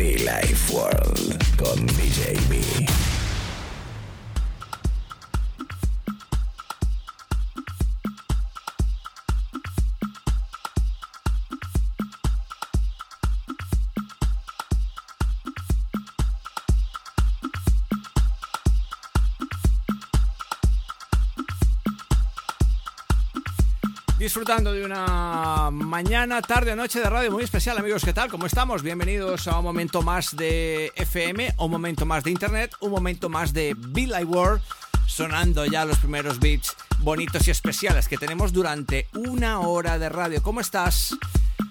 Be Life World con DJ B. disfrutando de una mañana, tarde o noche de radio muy especial, amigos. ¿Qué tal? ¿Cómo estamos? Bienvenidos a un momento más de FM, un momento más de Internet, un momento más de Be Like World, sonando ya los primeros beats bonitos y especiales que tenemos durante una hora de radio. ¿Cómo estás?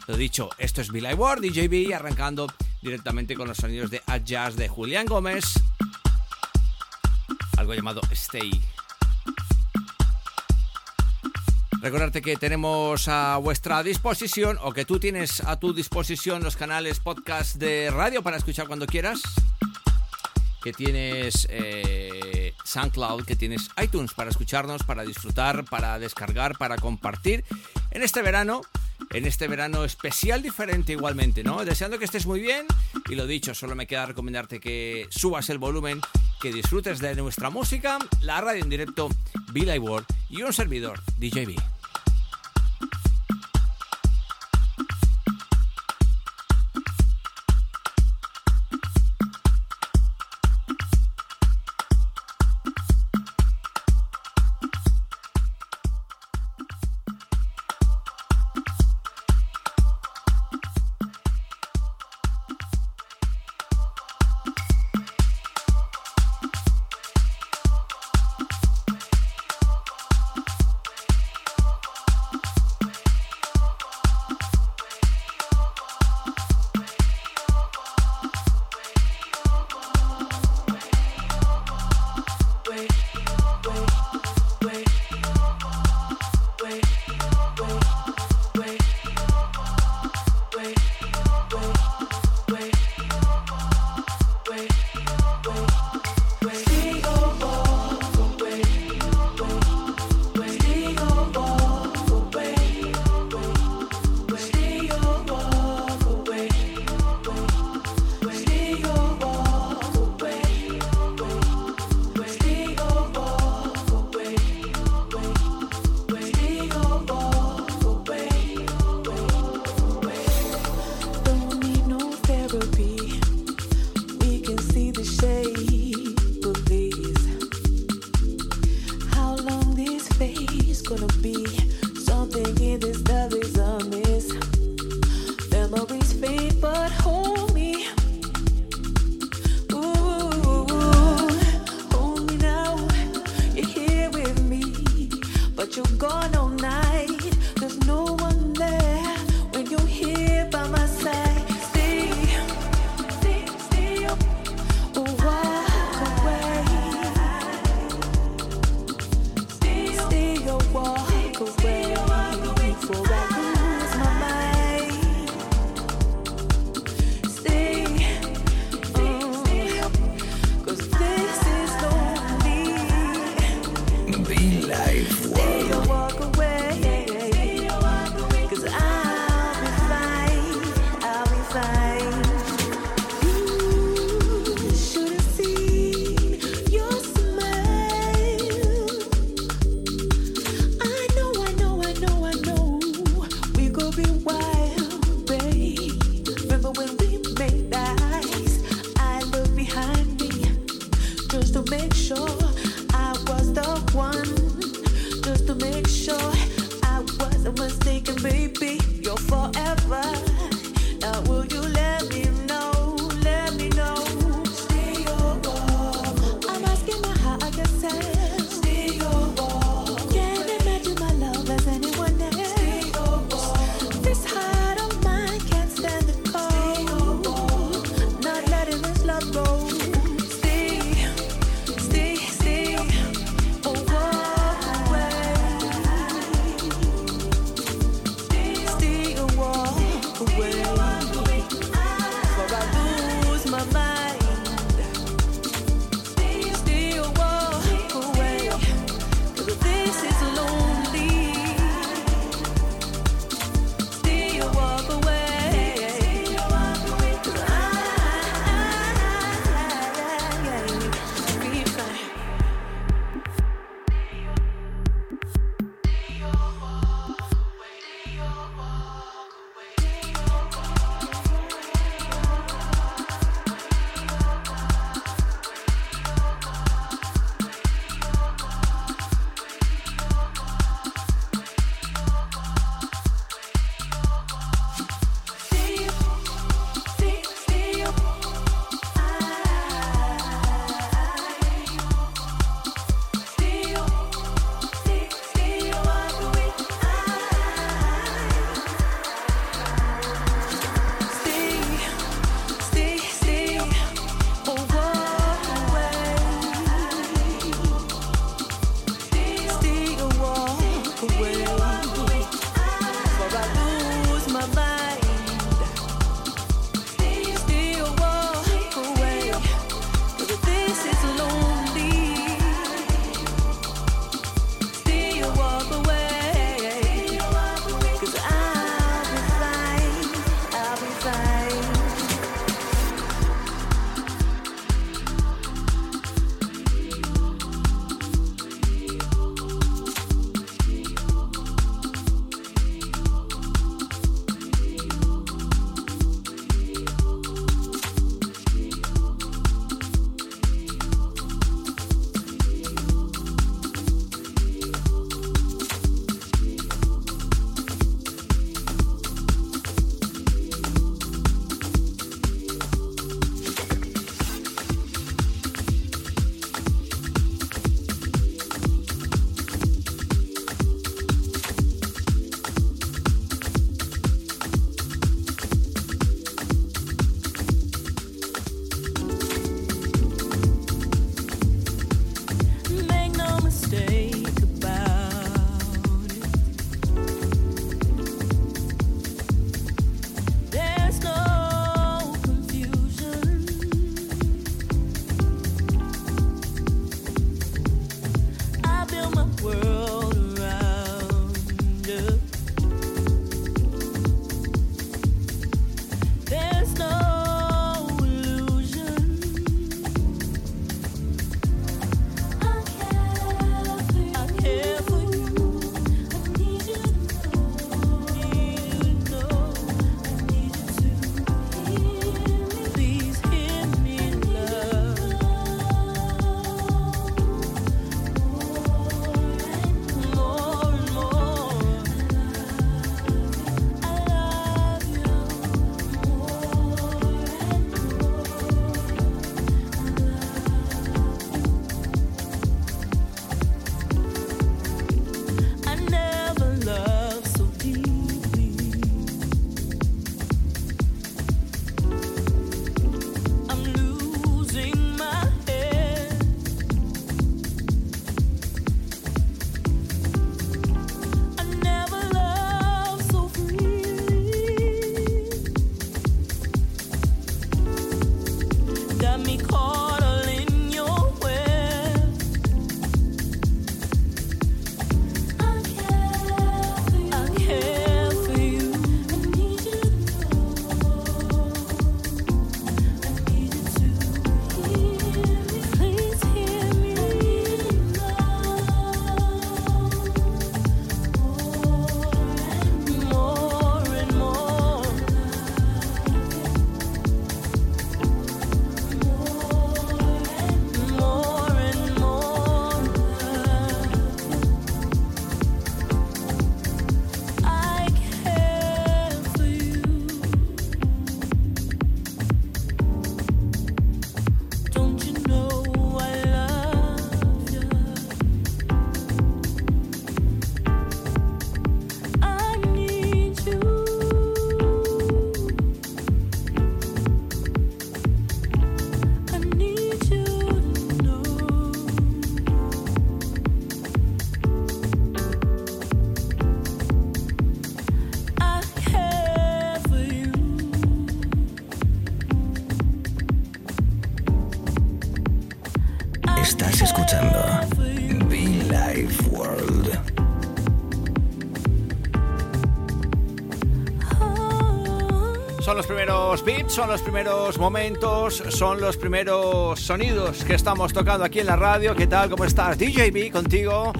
Lo dicho, esto es Be Like World, DJB, arrancando directamente con los sonidos de Jazz de Julián Gómez, algo llamado Stay. Recordarte que tenemos a vuestra disposición o que tú tienes a tu disposición los canales podcast de radio para escuchar cuando quieras. Que tienes eh, SoundCloud, que tienes iTunes para escucharnos, para disfrutar, para descargar, para compartir. En este verano, en este verano especial diferente igualmente, ¿no? Deseando que estés muy bien y lo dicho, solo me queda recomendarte que subas el volumen, que disfrutes de nuestra música, la radio en directo, Be Like World y un servidor, DJB. Son los primeros momentos, son los primeros sonidos que estamos tocando aquí en la radio. ¿Qué tal? ¿Cómo estás? DJB contigo.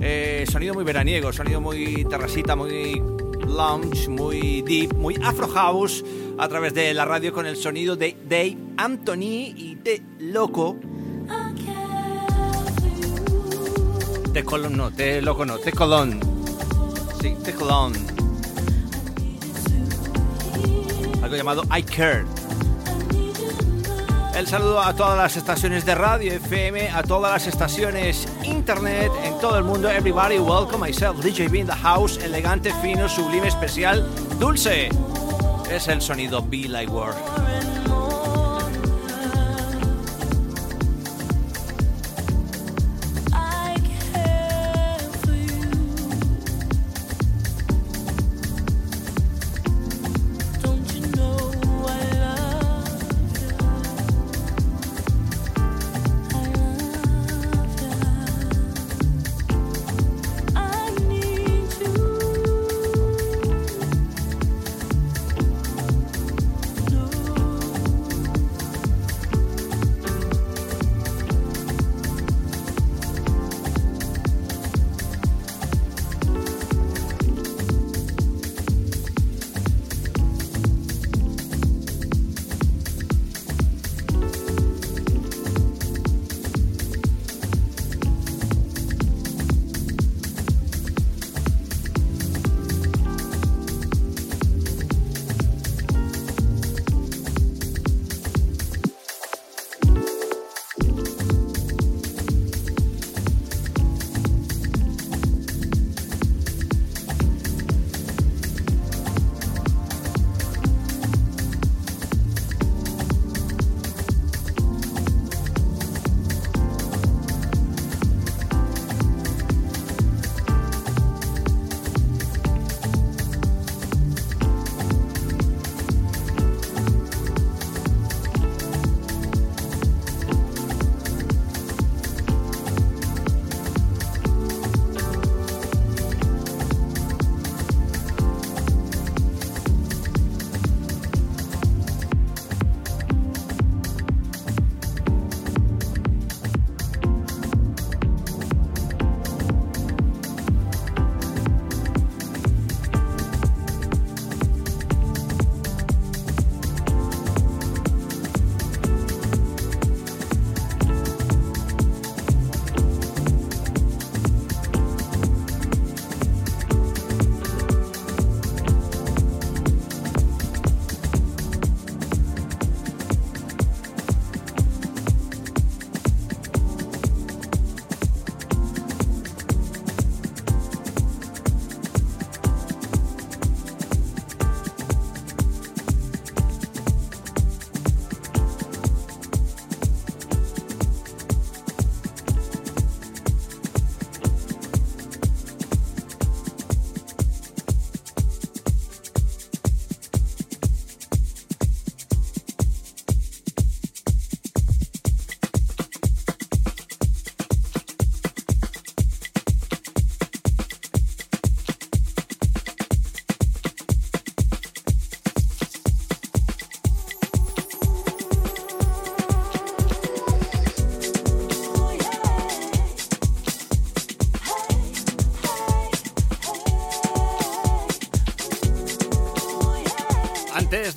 Eh, sonido muy veraniego, sonido muy terracita, muy lounge, muy deep, muy afro house a través de la radio con el sonido de Dave Anthony y de Loco. De Colón, no, de Loco no, de Colón. Sí, de Colón. Llamado I Care. El saludo a todas las estaciones de radio FM, a todas las estaciones internet en todo el mundo. Everybody, welcome myself, DJ B in the house, elegante, fino, sublime, especial, dulce. Es el sonido Be Like World.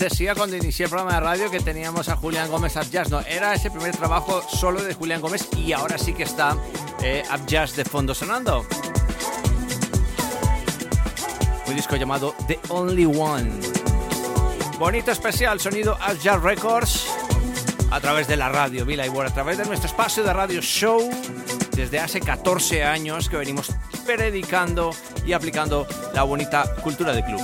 Decía cuando inicié el programa de radio que teníamos a Julián Gómez Up Jazz. No, era ese primer trabajo solo de Julián Gómez y ahora sí que está eh, de fondo sonando. Un disco llamado The Only One. Bonito especial, sonido Up Jazz Records a través de la radio Vila y a través de nuestro espacio de radio show desde hace 14 años que venimos predicando y aplicando la bonita cultura de club.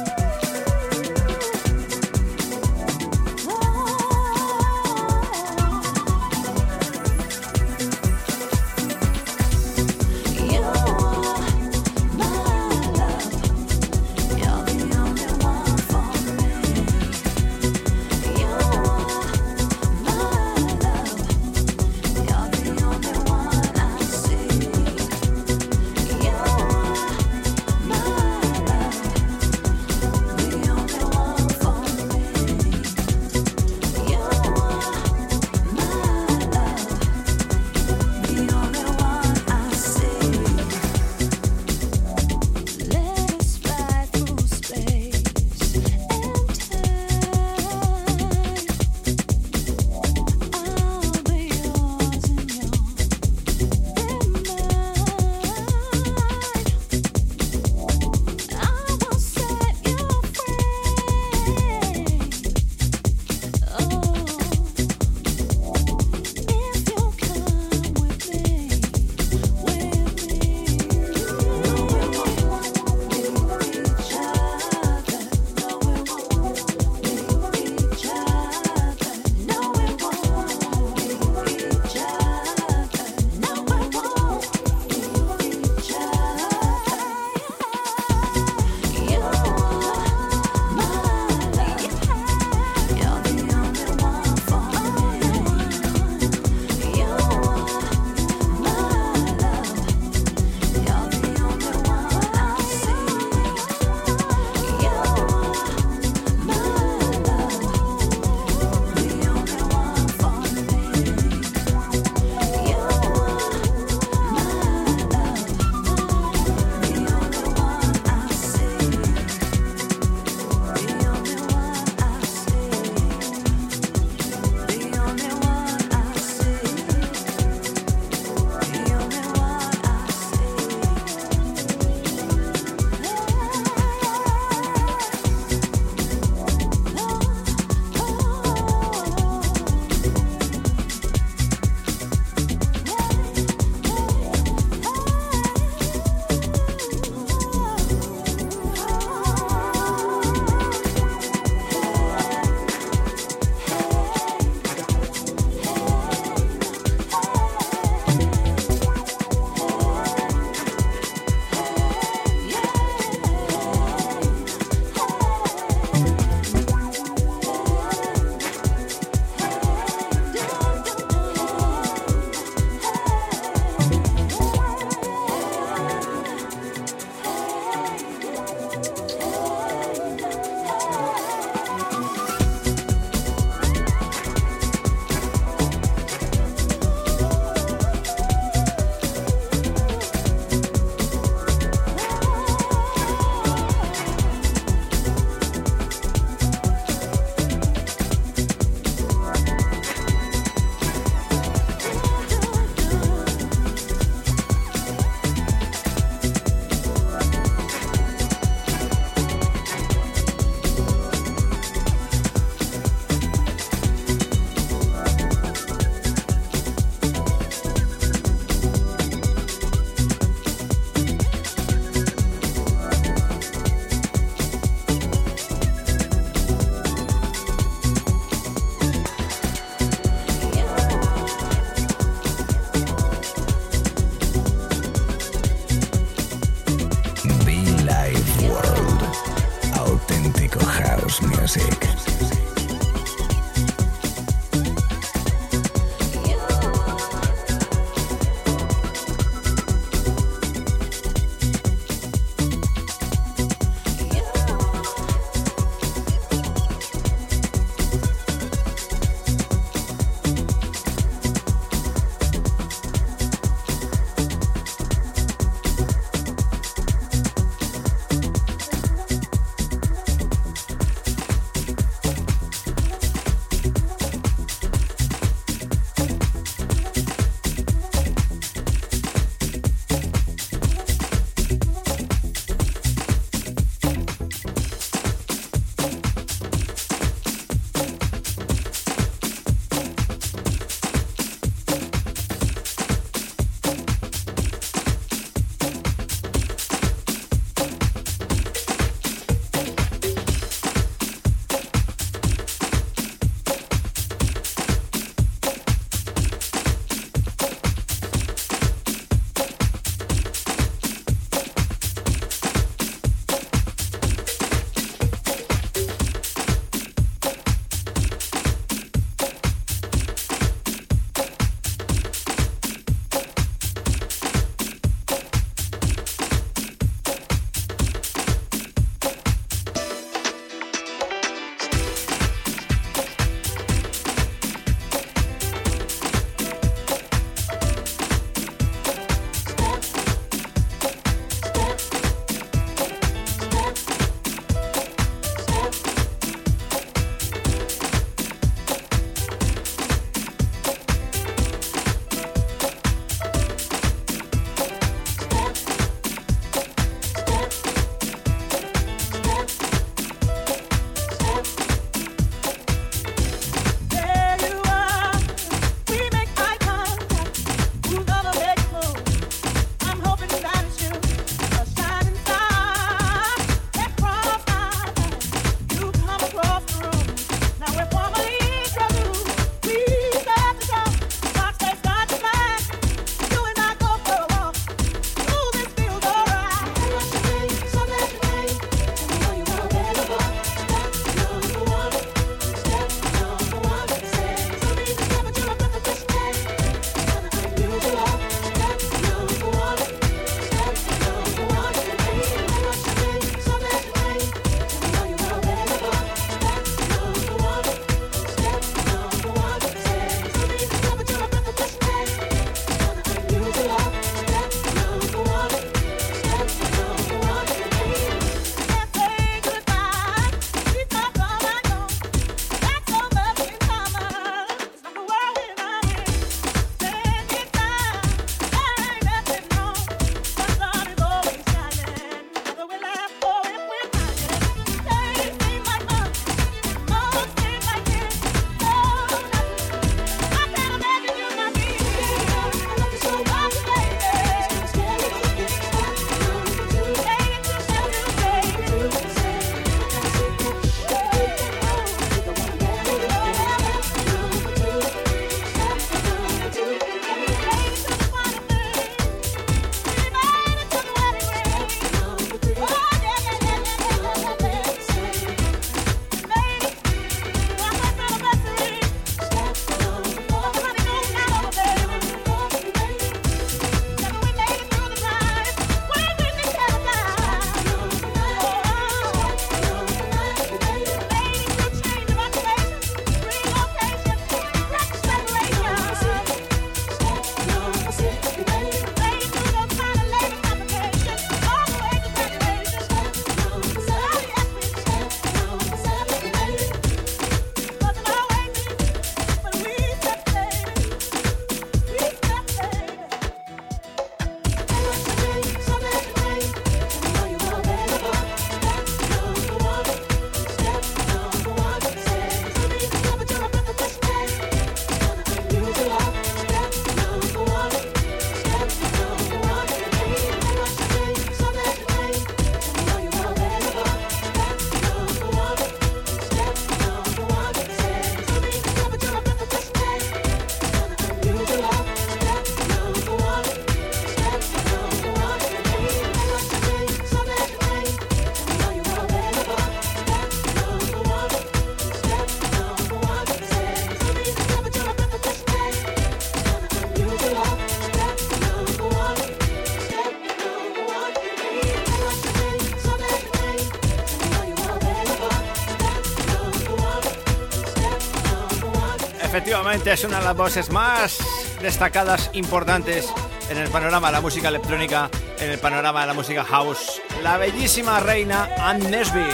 Es una de las voces más destacadas, importantes en el panorama de la música electrónica, en el panorama de la música house, la bellísima reina Anne Nesby.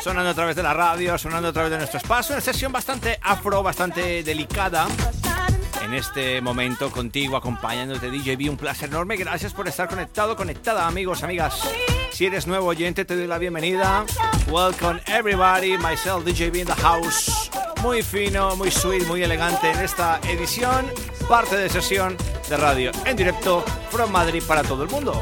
Sonando a través de la radio, sonando a través de nuestro espacio, una sesión bastante afro, bastante delicada. En este momento contigo, acompañándote DJB, un placer enorme. Gracias por estar conectado, conectada, amigos, amigas. Si eres nuevo oyente, te doy la bienvenida. Welcome everybody, myself DJB in the house muy fino, muy sweet, muy elegante en esta edición, parte de sesión de radio en directo from Madrid para todo el mundo.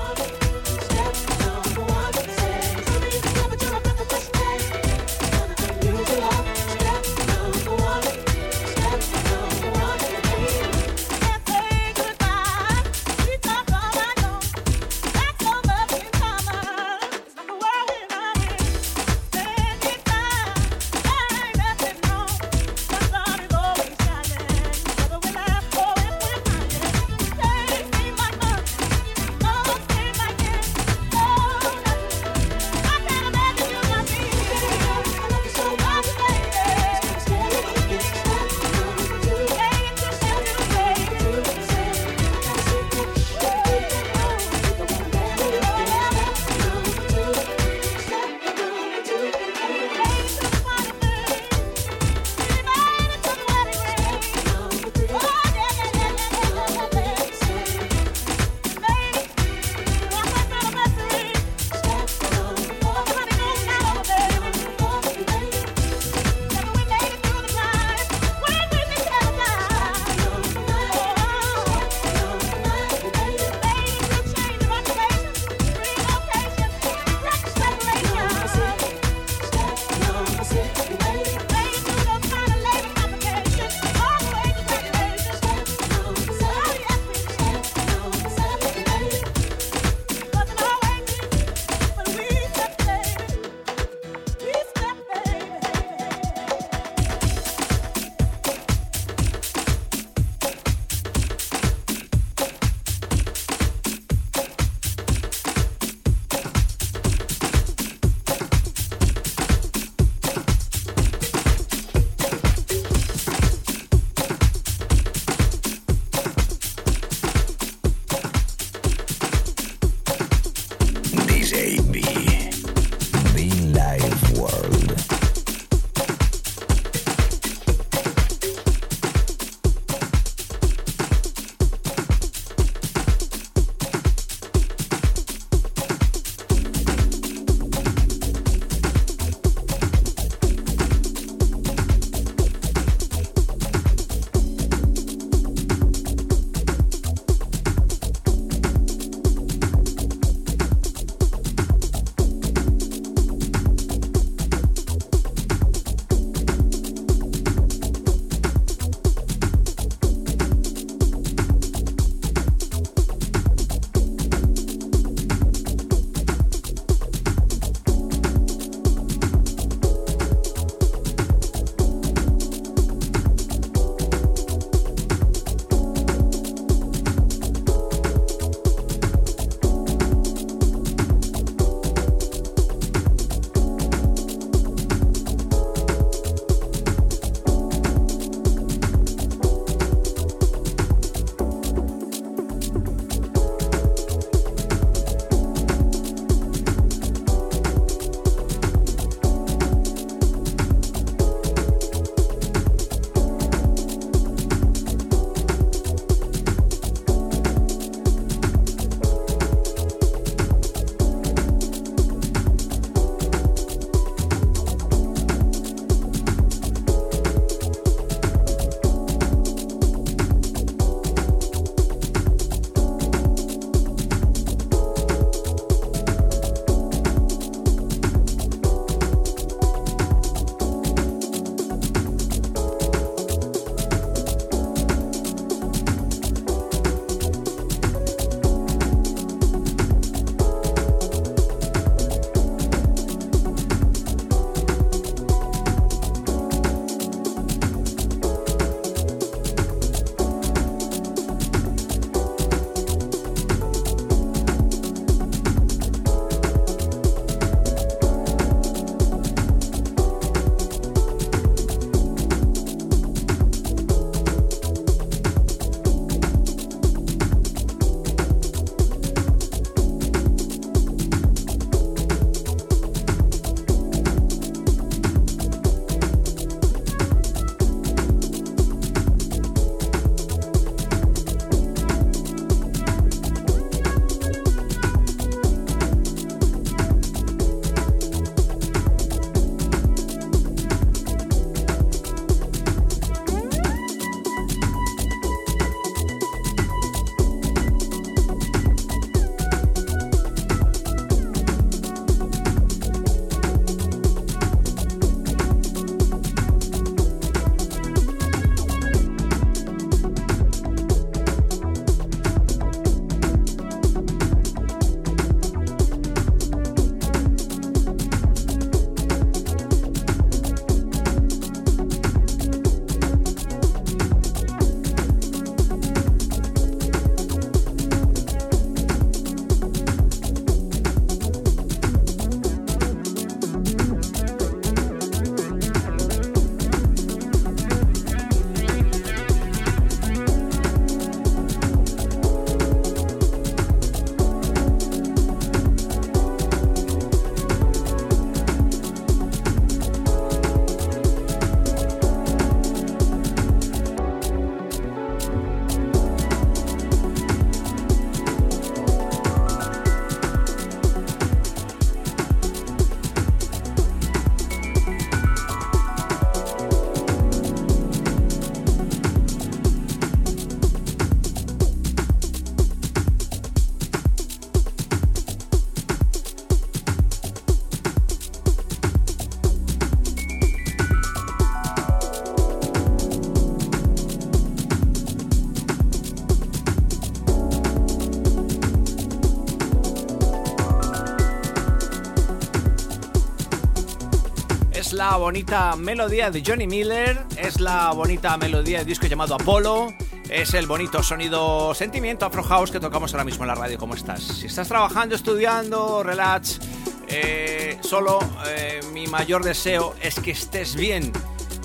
La bonita melodía de Johnny Miller, es la bonita melodía del disco llamado Apollo, es el bonito sonido sentimiento Afro House que tocamos ahora mismo en la radio. ¿Cómo estás? Si estás trabajando, estudiando, relax, eh, solo eh, mi mayor deseo es que estés bien,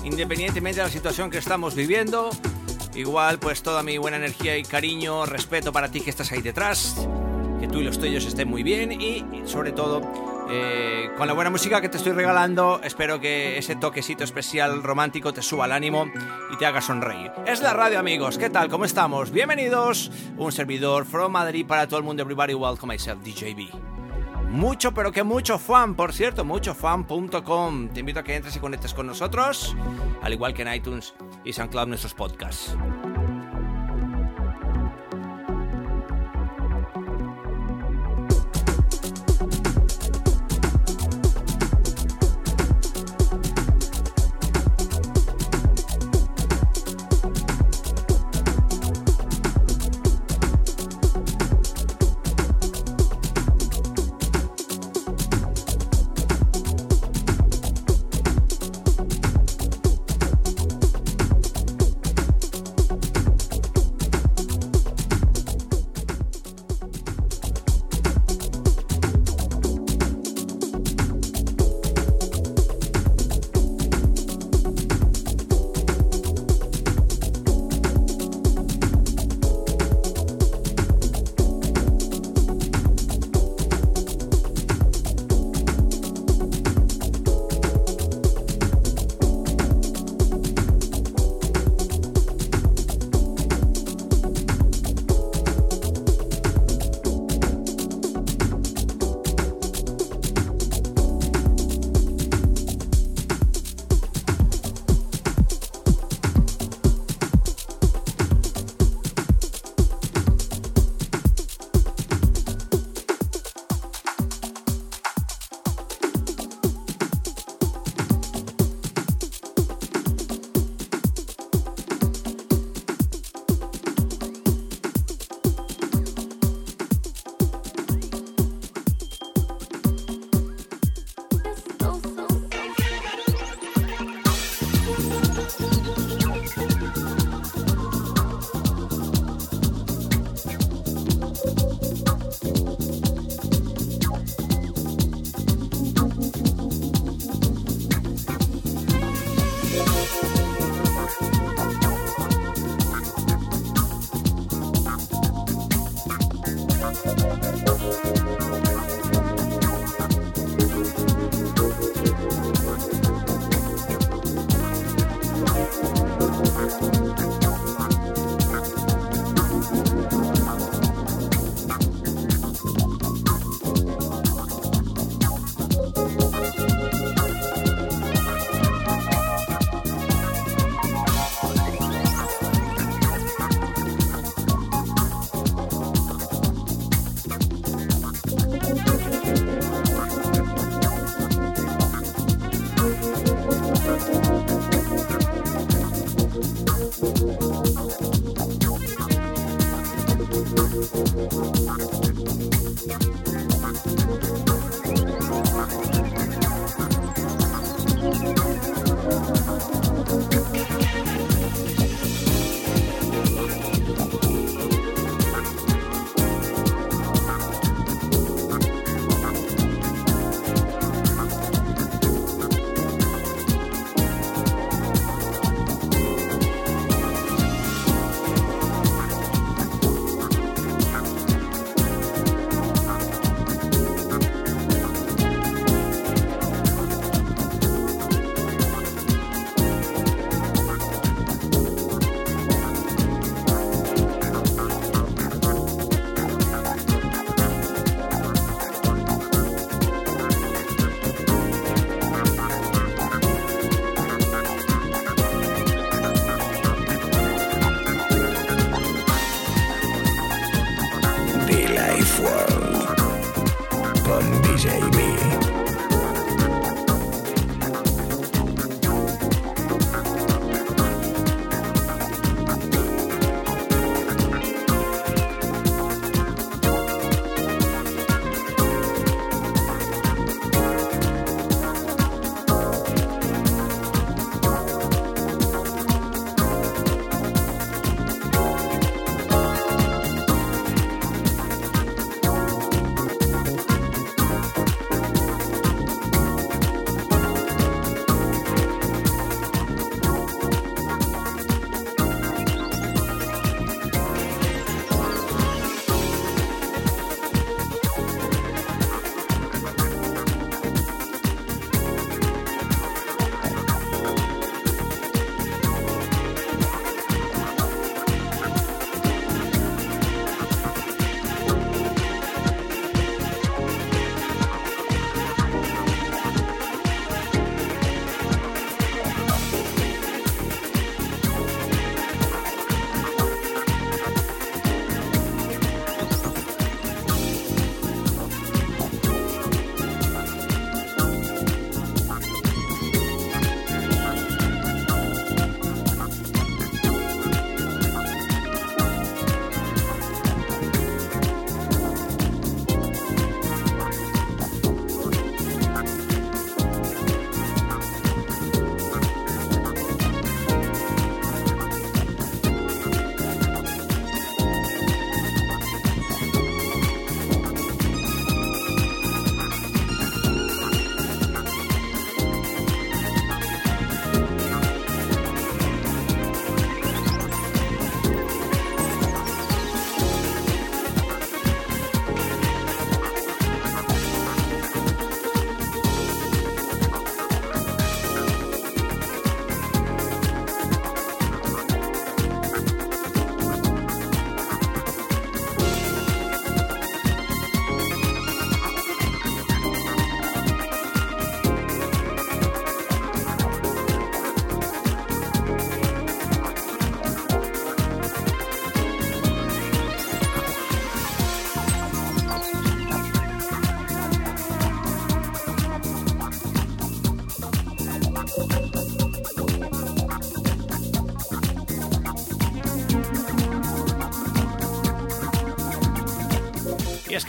independientemente de la situación que estamos viviendo. Igual, pues toda mi buena energía y cariño, respeto para ti que estás ahí detrás, que tú y los tuyos estén muy bien y sobre todo eh, con la buena música que te estoy regalando, espero que ese toquecito especial romántico te suba el ánimo y te haga sonreír. Es la radio, amigos. ¿Qué tal? ¿Cómo estamos? Bienvenidos. Un servidor from Madrid para todo el mundo. Everybody, welcome myself, DJB. Mucho, pero que mucho fan, por cierto, muchofan.com. Te invito a que entres y conectes con nosotros, al igual que en iTunes y SoundCloud nuestros podcasts.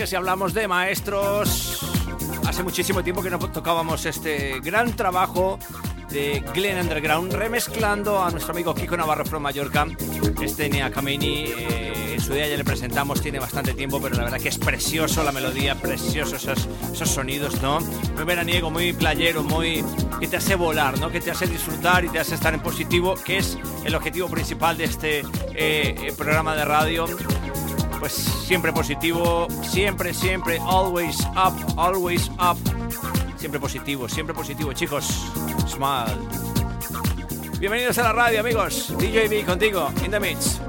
Que si hablamos de maestros, hace muchísimo tiempo que no tocábamos este gran trabajo de Glen Underground, remezclando a nuestro amigo Kiko Navarro from Mallorca. Este Nea Kameni, eh, en su día ya le presentamos, tiene bastante tiempo, pero la verdad que es precioso la melodía, precioso esos, esos sonidos, ¿no? Muy veraniego, muy playero, muy que te hace volar, ¿no? Que te hace disfrutar y te hace estar en positivo, que es el objetivo principal de este eh, eh programa de radio pues siempre positivo, siempre, siempre, always up, always up. Siempre positivo, siempre positivo, chicos. Smile. Bienvenidos a la radio, amigos. DJB contigo, in the mix.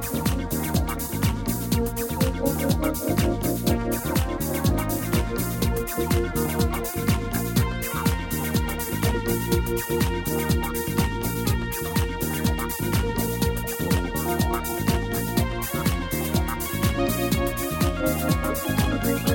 Música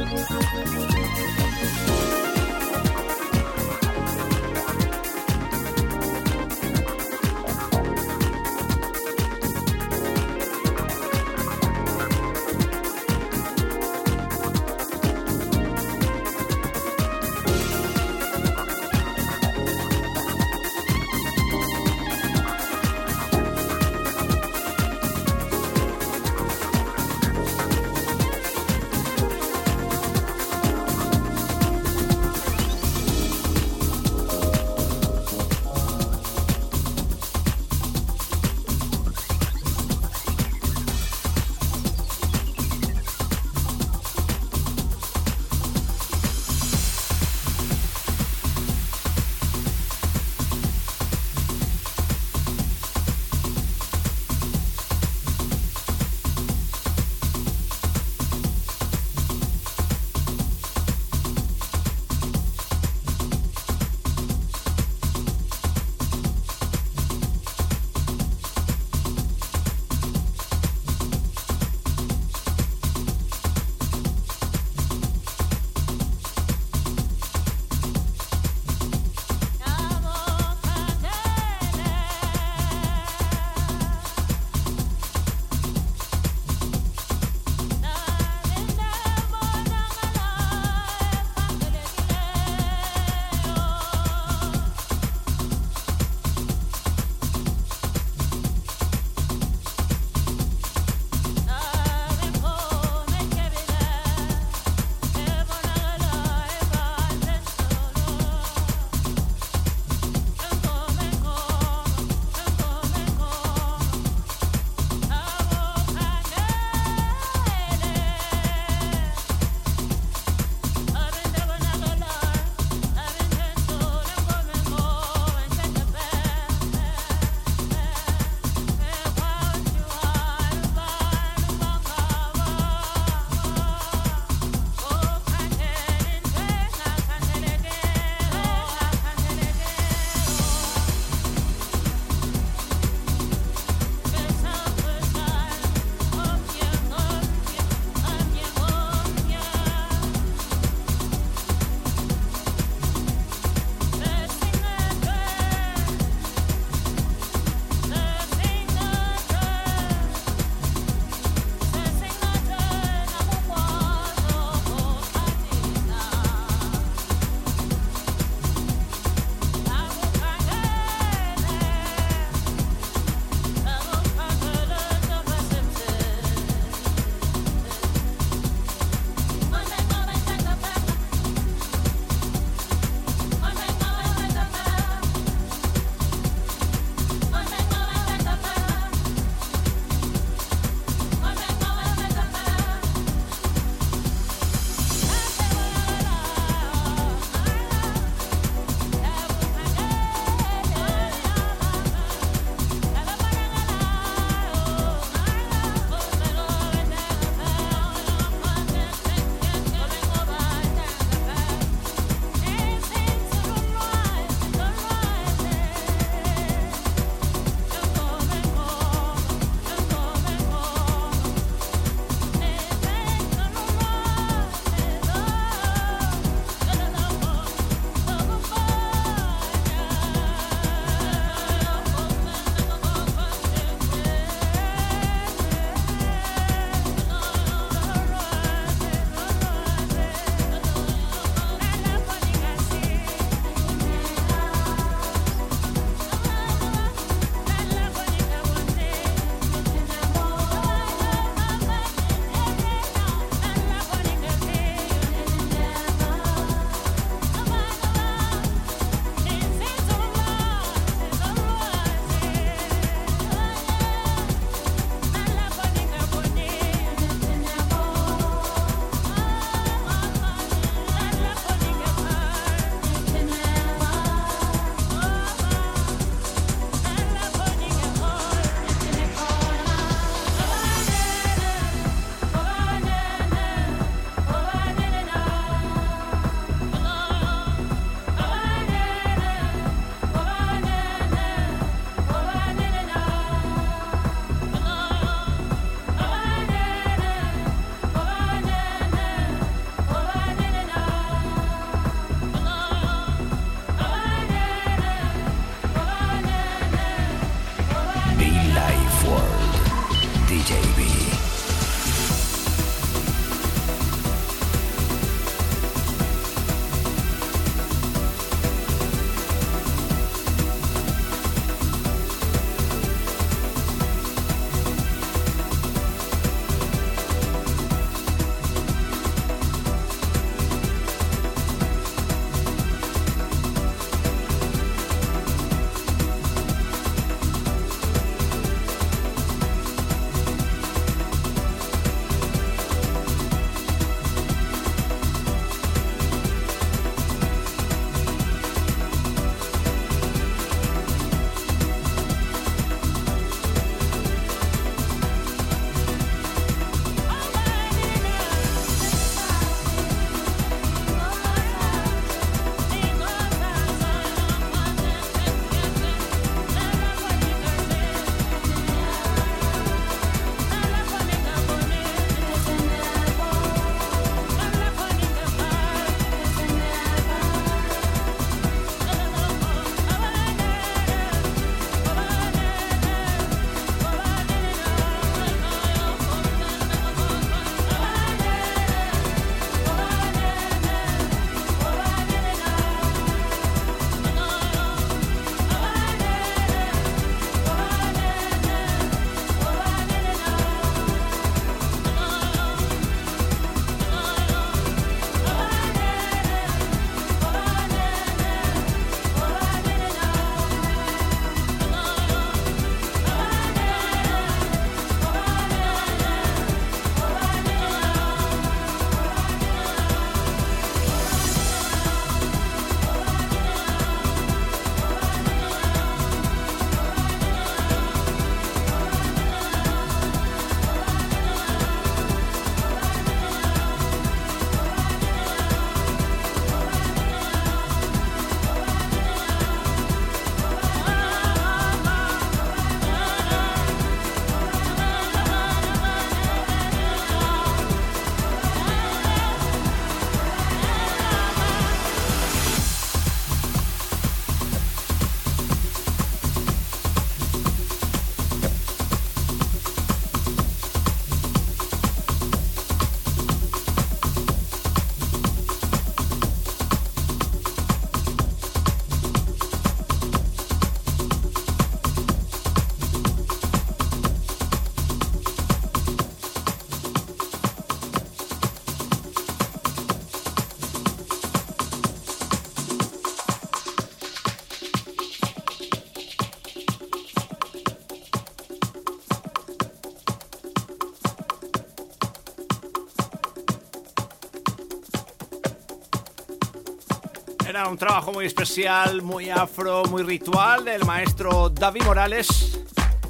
un trabajo muy especial, muy afro, muy ritual del maestro David Morales.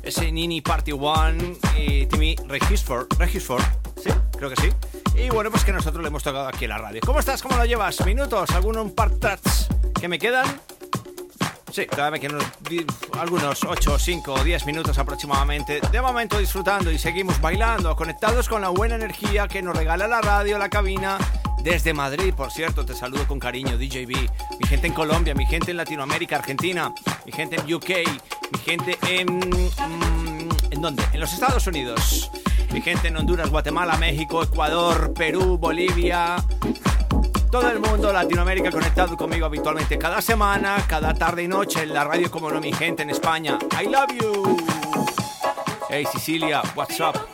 Ese Nini Party One y Timmy Regisford. Regisford, sí, creo que sí. Y bueno, pues que nosotros le hemos tocado aquí en la radio. ¿Cómo estás? ¿Cómo lo llevas? ¿Minutos? ¿Algunos un par que me quedan? Sí, todavía me quedan algunos 8, 5 10 minutos aproximadamente. De momento disfrutando y seguimos bailando, conectados con la buena energía que nos regala la radio, la cabina. Desde Madrid, por cierto, te saludo con cariño, DJB. Mi gente en Colombia, mi gente en Latinoamérica, Argentina, mi gente en UK, mi gente en... Mm, ¿En dónde? En los Estados Unidos. Mi gente en Honduras, Guatemala, México, Ecuador, Perú, Bolivia, todo el mundo, Latinoamérica, conectado conmigo habitualmente cada semana, cada tarde y noche en la radio como no mi gente en España. I love you. Hey Sicilia, what's up?